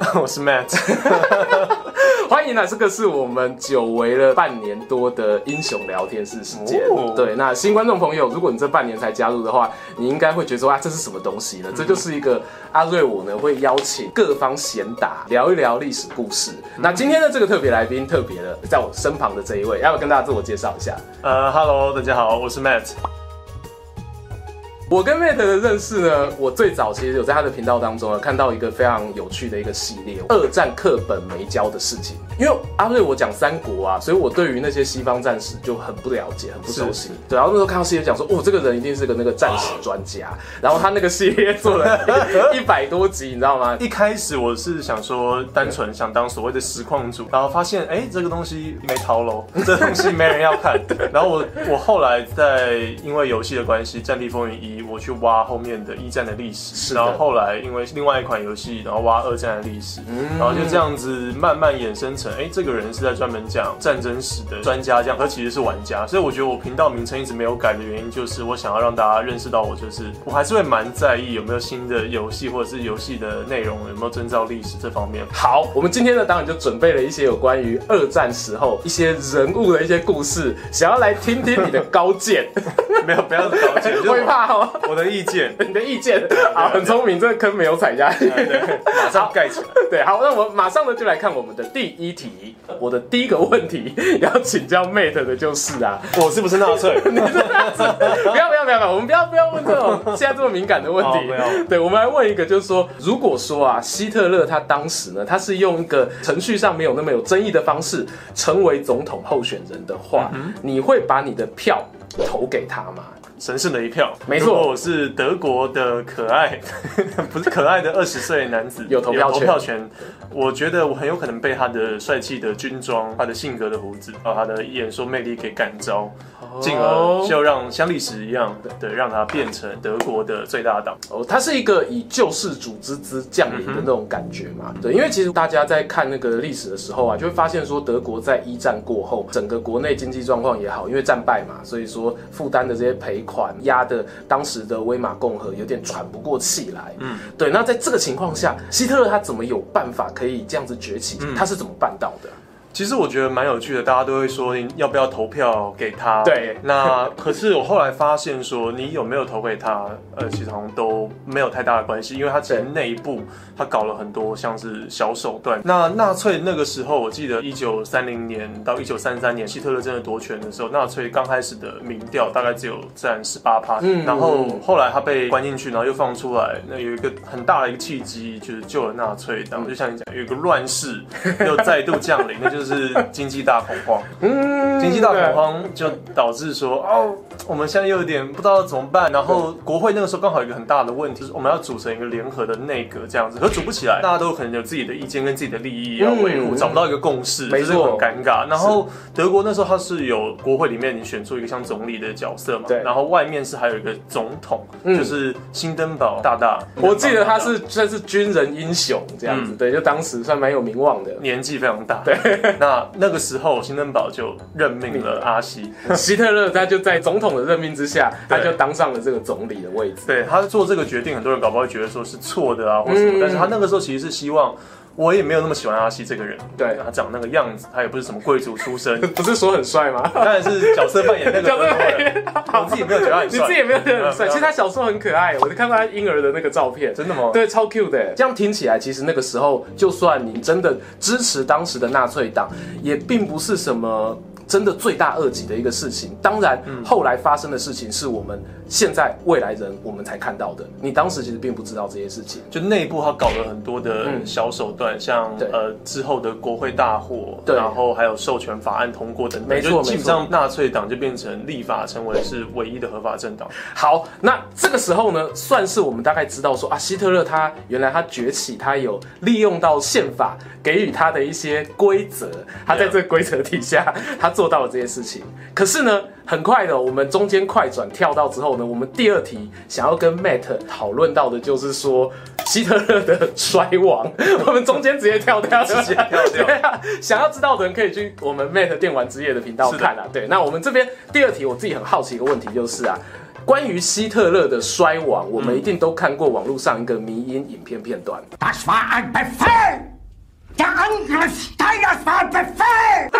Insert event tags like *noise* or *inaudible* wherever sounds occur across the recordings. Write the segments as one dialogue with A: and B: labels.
A: *laughs*
B: 我是 Matt。*laughs*
A: 欢迎啊！这个是我们久违了半年多的英雄聊天室时间。Oh. 对，那新观众朋友，如果你这半年才加入的话，你应该会觉得说啊，这是什么东西呢？嗯、这就是一个阿瑞我呢会邀请各方贤达聊一聊历史故事。嗯、那今天的这个特别来宾，特别的在我身旁的这一位，要不要跟大家自我介绍一下？
B: 呃、uh,，Hello，大家好，我是 Matt。
A: 我跟 Mate 的认识呢，我最早其实有在他的频道当中啊看到一个非常有趣的一个系列——二战课本没教的事情。因为阿瑞我讲三国啊，所以我对于那些西方战士就很不了解，很不熟悉。对，然后那时候看到系列讲说，哦，这个人一定是个那个战士专家。然后他那个系列做了一百多集，你知道吗？
B: 一开始我是想说，单纯想当所谓的实况主，然后发现，哎，这个东西没套路，*laughs* 这个东西没人要看。然后我我后来在因为游戏的关系，《战地风云一》。我去挖后面的一战的历史，然后后来因为另外一款游戏，然后挖二战的历史，然后就这样子慢慢衍生成，哎，这个人是在专门讲战争史的专家，这样，他其实是玩家，所以我觉得我频道名称一直没有改的原因，就是我想要让大家认识到我，就是我还是会蛮在意有没有新的游戏或者是游戏的内容有没有遵照历史这方面。
A: 好，我们今天呢当然就准备了一些有关于二战时候一些人物的一些故事，想要来听听你的高见。*laughs*
B: 没有，不要高见，就
A: 会怕哦。
B: 我的意见，*laughs*
A: 你的意见，啊，很聪明，这个坑没有踩下去，
B: 对，马上盖起来。*laughs*
A: 对，好，那我们马上呢就来看我们的第一题。我的第一个问题要请教 Mate 的就是啊，
B: 我是不是纳粹？*laughs*
A: 你是纳粹？不要不要不要，我们不要不要问这种现在这么敏感的问题。对，我们来问一个，就是说，如果说啊，希特勒他当时呢，他是用一个程序上没有那么有争议的方式成为总统候选人的话，嗯、你会把你的票投给他吗？
B: 神圣的一票，
A: 没错，
B: 我是德国的可爱，*laughs* 不是可爱的二十岁男子，
A: 有投票权。投票权，
B: 我觉得我很有可能被他的帅气的军装、他的性格的胡子，还有他的演说魅力给感召。进而就让像历史一样的，对，让它变成德国的最大党。
A: 哦，它是一个以救世主之姿降临的那种感觉嘛？对，因为其实大家在看那个历史的时候啊，就会发现说，德国在一战过后，整个国内经济状况也好，因为战败嘛，所以说负担的这些赔款压的当时的威玛共和有点喘不过气来。嗯，对。那在这个情况下，希特勒他怎么有办法可以这样子崛起？他是怎么办到的？
B: 其实我觉得蛮有趣的，大家都会说你要不要投票给他？
A: 对，
B: 那可是我后来发现说，你有没有投给他，呃，其实好像都没有太大的关系，因为他其实内部他搞了很多像是小手段。那纳粹那个时候，我记得一九三零年到一九三三年，希特勒真的夺权的时候，纳粹刚开始的民调大概只有占十八趴，嗯，然后后来他被关进去，然后又放出来，那有一个很大的一个契机，就是救了纳粹，然后就像你讲，有一个乱世又再度降临，那就是。就是经济大恐慌，嗯，经济大恐慌就导致说，哦，我们现在又有点不知道怎么办。然后国会那个时候刚好有一个很大的问题，就是我们要组成一个联合的内阁这样子，可组不起来，大家都可能有自己的意见跟自己的利益要维护，找不到一个共识，就是很尴尬。然后德国那时候它是有国会里面你选出一个像总理的角色嘛，对，然后外面是还有一个总统，就是新登堡大大，
A: 我记得他是算是军人英雄这样子，对，就当时算蛮有名望的，
B: 年纪非常大，对。*laughs* 那那个时候，新登堡就任命了阿西，*laughs*
A: 希特勒他就在总统的任命之下，*laughs* 他就当上了这个总理的位置。
B: 对，他做这个决定，很多人搞不好会觉得说是错的啊，或什么，但是他那个时候其实是希望。我也没有那么喜欢阿西这个人，对他长那个样子，他也不是什么贵族出身，*laughs*
A: 不是说很帅吗？
B: 当然是角色扮演那个 *laughs* 角色扮演，我自己没有觉得很帅，
A: 你自己也没有觉得很帅。其实他小时候很可爱，我就看到他婴儿的那个照片，
B: 真的吗？
A: 对，超 cute 的。这样听起来，其实那个时候，就算你真的支持当时的纳粹党，也并不是什么。真的罪大恶极的一个事情，当然，后来发生的事情是我们现在未来人我们才看到的。你当时其实并不知道这些事情，
B: 就内部他搞了很多的小手段，嗯、像呃之后的国会大火，然后还有授权法案通过等等，没错，基本上纳粹党就变成立法成为是唯一的合法政党。
A: 好，那这个时候呢，算是我们大概知道说啊，希特勒他原来他崛起，他有利用到宪法给予他的一些规则，他在这个规则底下，他。做到了这些事情。可是呢，很快的，我们中间快转跳到之后呢，我们第二题想要跟 Matt 讨论到的就是说希特勒的衰亡。*laughs* 我们中间直接跳掉，直接跳掉。对啊，*laughs* 想要知道的人可以去我们 Matt 电玩之夜的频道看啊。对，那我们这边第二题，我自己很好奇一个问题就是啊。关于希特勒的衰亡，我们一定都看过网络上一个迷因影片片段。那部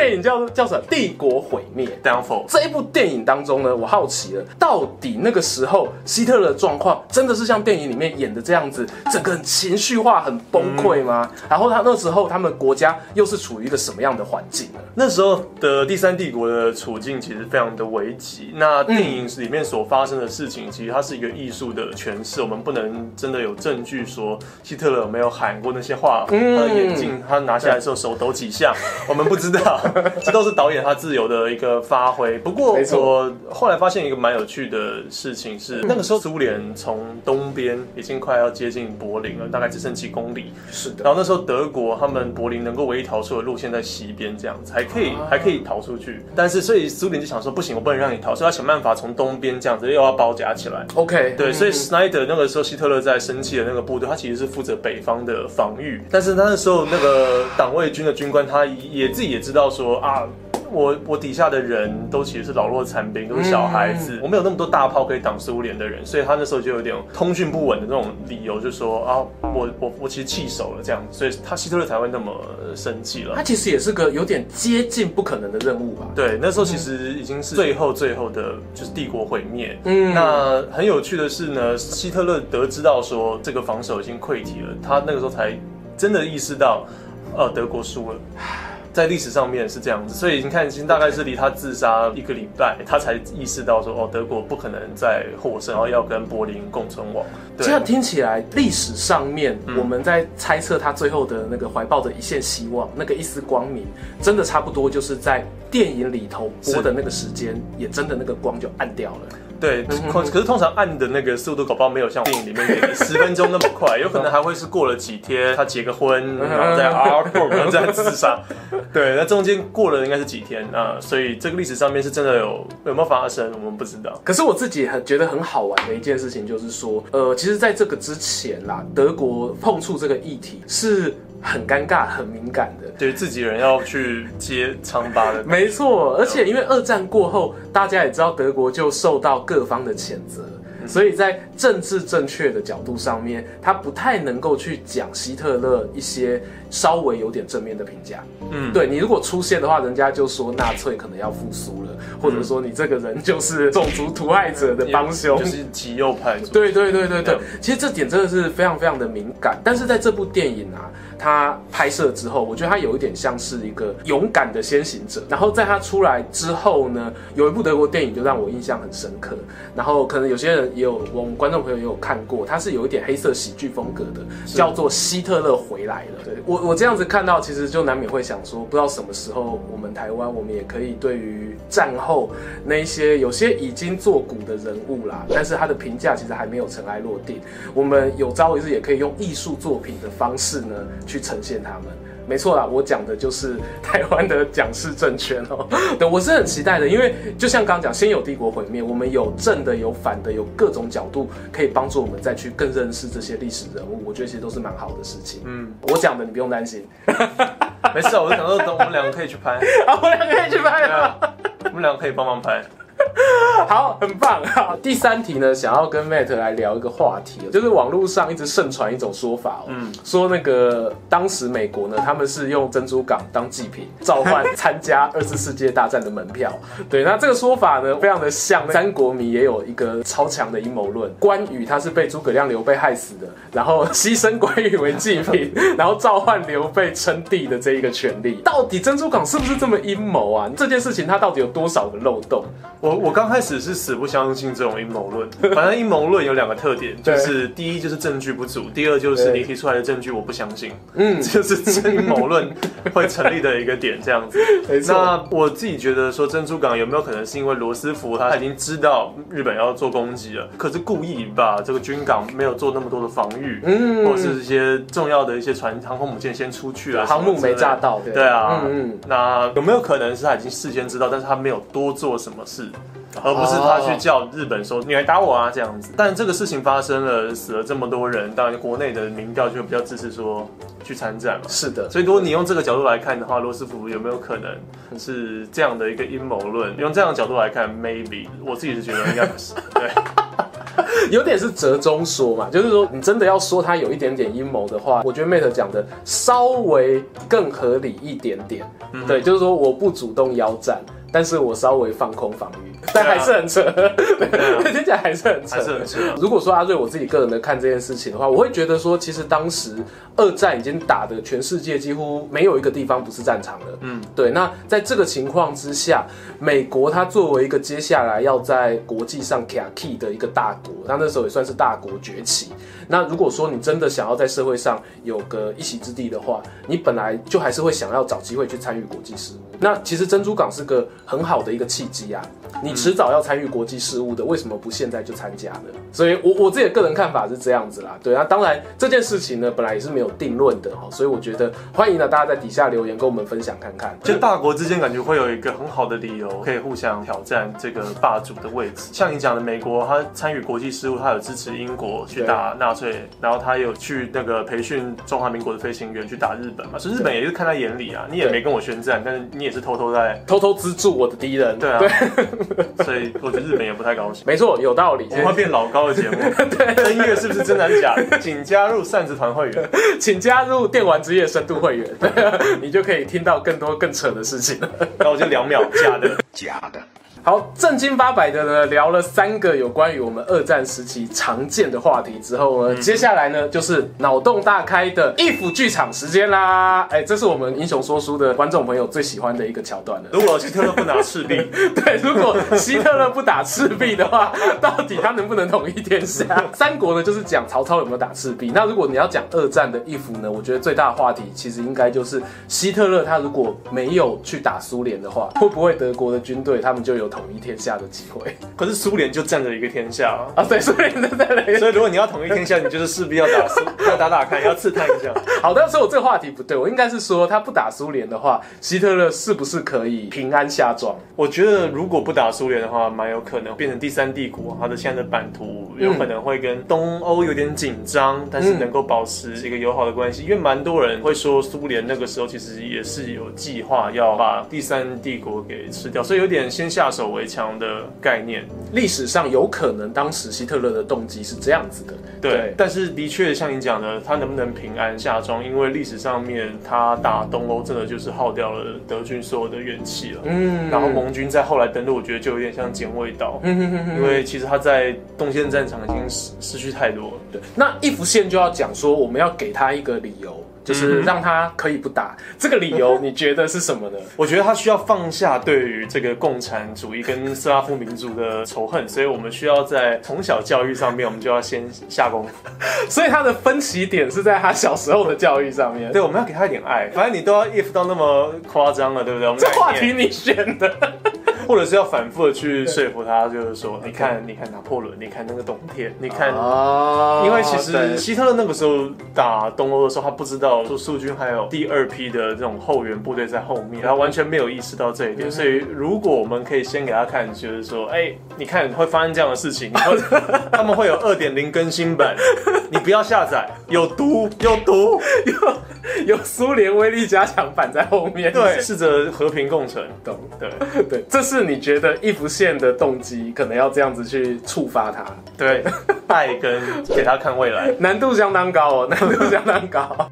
A: 电影叫叫什么？帝国毁灭。Downfall。这一部电影当中呢，我好奇了，到底那个时候希特勒的状况真的是像电影里面演的这样子，整个很情绪化、很崩溃吗？嗯、然后他那时候他们国家又是处于一个什么样的环境呢？
B: 那时候的第三帝国的处境其实非常的危急。那电影里面所发生的事情，其实它是一个艺术的诠释，我们不能真的有证据说希特勒有没有喊过那些话。嗯、他的眼镜他拿下来的时候手抖几下，我们不知道，*laughs* 这都是导演他自由的一个发挥。不过我后来发现一个蛮有趣的事情是，那个时候苏联从东边已经快要接近柏林了，大概只剩几公里。
A: 是的。
B: 然后那时候德国他们柏林能够唯一逃出的路线在西边，这样子还可以还可以逃出去。但是所以苏联就想说不行，我不能让你逃，所以要想办法从东边这样子又要包夹起来。
A: OK，
B: 对，所以 Snyder 那个时候希特勒在生气的那个部队，他其实是负责北方的防御，但是他那时候那个党卫军的军官他也自己也知道说啊。我我底下的人都其实是老弱残兵，都是小孩子，嗯、我没有那么多大炮可以挡苏联的人，所以他那时候就有点通讯不稳的那种理由，就说啊，我我我其实弃守了这样，所以他希特勒才会那么生气了。
A: 他其实也是个有点接近不可能的任务吧？
B: 对，那时候其实已经是最后最后的，就是帝国毁灭。嗯，那很有趣的是呢，希特勒得知到说这个防守已经溃堤了，他那个时候才真的意识到，呃，德国输了。在历史上面是这样子，所以你看，已经大概是离他自杀一个礼拜，他才意识到说，哦，德国不可能再获胜，然后要跟柏林共存亡。
A: 这样听起来，历史上面我们在猜测他最后的那个怀抱着一线希望，那个一丝光明，真的差不多就是在电影里头播的那个时间，也真的那个光就暗掉了。
B: 对，可可是通常按的那个速度搞不好没有像电影里面给你十分钟那么快，*laughs* 有可能还会是过了几天，他结个婚，然后再 *laughs* 啊，然后再自杀。对，那中间过了应该是几天啊，所以这个历史上面是真的有有没有发生，我们不知道。
A: 可是我自己很觉得很好玩的一件事情就是说，呃，其实在这个之前啦，德国碰触这个议题是。很尴尬、很敏感的，
B: 对自己人要去接疮疤的。
A: 没错，而且因为二战过后，大家也知道德国就受到各方的谴责。所以在政治正确的角度上面，他不太能够去讲希特勒一些稍微有点正面的评价。嗯，对，你如果出现的话，人家就说纳粹可能要复苏了，或者说你这个人就是种族屠害者的帮凶，
B: 就是极右派。
A: 对对对对对，其实这点真的是非常非常的敏感。但是在这部电影啊，他拍摄之后，我觉得他有一点像是一个勇敢的先行者。然后在他出来之后呢，有一部德国电影就让我印象很深刻。然后可能有些人。也有我们观众朋友也有看过，它是有一点黑色喜剧风格的，叫做《希特勒回来了》。对，我我这样子看到，其实就难免会想说，不知道什么时候我们台湾，我们也可以对于战后那一些有些已经作古的人物啦，但是他的评价其实还没有尘埃落定，我们有朝一日也可以用艺术作品的方式呢去呈现他们。没错啦，我讲的就是台湾的蒋氏政权哦。*laughs* 对，我是很期待的，因为就像刚刚讲，先有帝国毁灭，我们有正的，有反的，有各种角度可以帮助我们再去更认识这些历史人物。我觉得其实都是蛮好的事情。嗯，我讲的你不用担心。
B: 没事，我就想说等我们两个可以去拍 *laughs*
A: 啊，我们两个可以去拍啊，
B: 我们两个可以帮忙拍。*laughs*
A: 好，很棒好！第三题呢，想要跟 Matt 来聊一个话题，就是网络上一直盛传一种说法，嗯，说那个当时美国呢，他们是用珍珠港当祭品召唤参加 *laughs* 二次世界大战的门票。对，那这个说法呢，非常的像三国迷也有一个超强的阴谋论，关羽他是被诸葛亮、刘备害死的，然后牺牲关羽为祭品，*laughs* 然后召唤刘备称帝的这一个权利。到底珍珠港是不是这么阴谋啊？这件事情它到底有多少个漏洞？
B: 我我刚。开始是死不相信这种阴谋论，反正阴谋论有两个特点，就是第一就是证据不足，第二就是你提出来的证据我不相信，嗯，*laughs* 就是阴谋论会成立的一个点，这样子。*laughs* 那我自己觉得说珍珠港有没有可能是因为罗斯福他已经知道日本要做攻击了，可是故意把这个军港没有做那么多的防御，嗯，或者是一些重要的一些船航空母舰先出去了，
A: 航母没炸到，
B: 对。啊，嗯，那有没有可能是他已经事先知道，但是他没有多做什么事？而不是他去叫日本说你来打我啊这样子，但这个事情发生了，死了这么多人，当然国内的民调就比较支持说去参战嘛。
A: 是的，
B: 所以如果你用这个角度来看的话，罗斯福有没有可能是这样的一个阴谋论？用这样的角度来看，maybe 我自己是觉得应该不是。对，*laughs*
A: 有点是折中说嘛，就是说你真的要说他有一点点阴谋的话，我觉得 Mate 讲的稍微更合理一点点。嗯、对，就是说我不主动邀战。但是我稍微放空防御，但还是很扯，听起来还是很扯。
B: 很扯。
A: 如果说阿瑞我自己个人的看这件事情的话，我会觉得说，其实当时二战已经打的全世界几乎没有一个地方不是战场了。嗯，对。那在这个情况之下，美国它作为一个接下来要在国际上卡 key 的一个大国，那那时候也算是大国崛起。那如果说你真的想要在社会上有个一席之地的话，你本来就还是会想要找机会去参与国际事务。那其实珍珠港是个很好的一个契机啊，你迟早要参与国际事务的，为什么不现在就参加呢？所以我，我我自己的个人看法是这样子啦。对啊，当然这件事情呢，本来也是没有定论的哈，所以我觉得欢迎呢大家在底下留言跟我们分享看看。
B: 就大国之间感觉会有一个很好的理由，可以互相挑战这个霸主的位置。像你讲的，美国他参与国际事务，他有支持英国去打纳粹，然后他有去那个培训中华民国的飞行员去打日本嘛，所以日本也是看在眼里啊。你也没跟我宣战，但是你也是偷偷在。偷偷资助我的敌人，对啊，*laughs* 所以我觉得日本也不太高兴。
A: 没错，有道理。
B: 我们会变老高的节目，*laughs* 对，音乐是不是真的假的？请加入扇子团会员，*laughs*
A: 请加入电玩之夜深度会员，你就可以听到更多更扯的事情。
B: 那我就两秒，假的，假的。
A: 好，正经八百的呢，聊了三个有关于我们二战时期常见的话题之后呢，嗯、接下来呢就是脑洞大开的 if 剧场时间啦。哎、欸，这是我们英雄说书的观众朋友最喜欢的一个桥段了。
B: 如果希特勒不拿赤壁，*laughs*
A: 对，如果希特勒不打赤壁的话，到底他能不能统一天下？三国呢就是讲曹操有没有打赤壁。那如果你要讲二战的 if 呢，我觉得最大的话题其实应该就是希特勒他如果没有去打苏联的话，会不会德国的军队他们就有统一天下的机会，
B: 可是苏联就占着一个天下啊！
A: 啊，对，苏联就占了一个。
B: 所以如果你要统一天下，你就是势必要打苏，要打打看，要刺探一下。*laughs*
A: 好的，所以我这个话题不对，我应该是说他不打苏联的话，希特勒是不是可以平安下庄？
B: 我觉得如果不打苏联的话，蛮有可能变成第三帝国。他的现在的版图有可能会跟东欧有点紧张，但是能够保持一个友好的关系。因为蛮多人会说，苏联那个时候其实也是有计划要把第三帝国给吃掉，所以有点先下手为强。的概念，
A: 历史上有可能当时希特勒的动机是这样子的，
B: 对。对，但是的确像你讲的，他能不能平安下庄？因为历史上面他打东欧真的就是耗掉了德军所有的元气了。嗯，然后盟军在后来登陆，我觉得就有点像捡味道。嗯哼哼哼，因为其实他在东线战场已经失失去太多了。
A: 对，那一幅线就要讲说，我们要给他一个理由。就是让他可以不打，这个理由 *laughs* 你觉得是什么呢？
B: 我觉得他需要放下对于这个共产主义跟斯拉夫民族的仇恨，所以我们需要在从小教育上面，我们就要先下功夫。*laughs*
A: 所以他的分歧点是在他小时候的教育上面。
B: 对，我们要给他一点爱。反正你都要 if 到那么夸张了，对不对？我们
A: 这话题你选的。
B: 或者是要反复的去说服他，就是说，你看，你看拿破仑，你看那个冬天，你看，因为其实希特勒那个时候打东欧的时候，他不知道说苏军还有第二批的这种后援部队在后面，他完全没有意识到这一点。所以，如果我们可以先给他看，就是说，哎，你看会发生这样的事情，*laughs* 他们会有二点零更新版，你不要下载，有毒，有毒，
A: 有 *laughs* 有苏联威力加强版在后面，
B: 对，试着和平共存，
A: 懂？对对，这是。你觉得一不线的动机可能要这样子去触发他？
B: 对，*laughs* 爱跟给他看未来，
A: 难度相当高哦，难度相当高。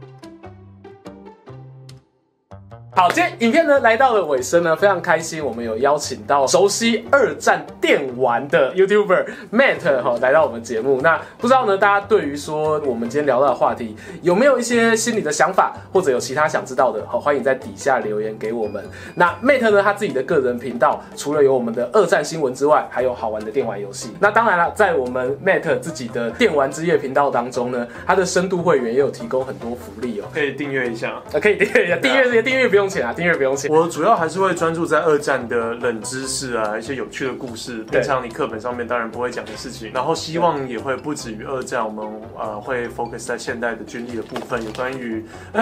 A: 好，今天影片呢来到了尾声呢，非常开心，我们有邀请到熟悉二战电玩的 YouTuber Matt 哈来到我们节目。那不知道呢，大家对于说我们今天聊到的话题有没有一些心里的想法，或者有其他想知道的，好，欢迎在底下留言给我们。那 Matt 呢，他自己的个人频道除了有我们的二战新闻之外，还有好玩的电玩游戏。那当然了，在我们 Matt 自己的电玩之夜频道当中呢，他的深度会员也有提供很多福利哦，
B: 可以订阅一下，
A: 啊，可以订阅一下，订阅这些订阅不用钱啊，订阅不用钱。
B: 我主要还是会专注在二战的冷知识啊，一些有趣的故事，平常你课本上面当然不会讲的事情。然后希望也会不止于二战，我们呃会 focus 在现代的军力的部分，有关于 *clears throat*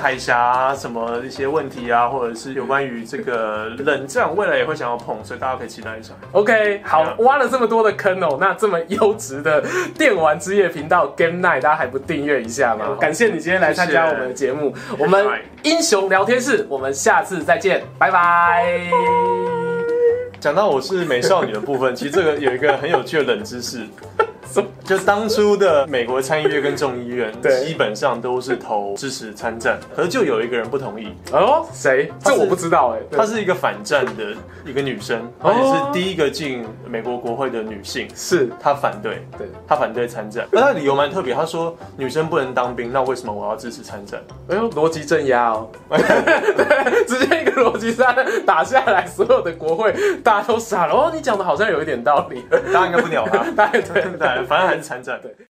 B: 海峡什么一些问题啊，或者是有关于这个冷战，未来也会想要碰，所以大家可以期待一下。
A: OK，好，挖了这么多的坑哦，那这么优质的电玩之夜频道 Game Night，大家还不订阅一下吗？感谢你今天来参加我们的节目，我们英雄聊天室，我们下次再。见，拜拜。
B: 讲到我是美少女的部分，其实这个有一个很有趣的冷知识。*laughs* 就当初的美国参议院跟众议院，对，基本上都是投支持参战，可是就有一个人不同意。
A: 哦，谁？这我不知道哎。
B: 她是一个反战的一个女生，而且是第一个进美国国会的女性。是她反对，对，她反对参战。那她理由蛮特别，她说女生不能当兵，那为什么我要支持参战？
A: 哎呦，逻辑镇压哦，对，*laughs* 直接一个逻辑战打下来，所有的国会大家都傻了。哦，你讲的好像有一点道理，
B: 大家应该不鸟他，
A: 大家对对。*laughs*
B: 反正还是参战。对。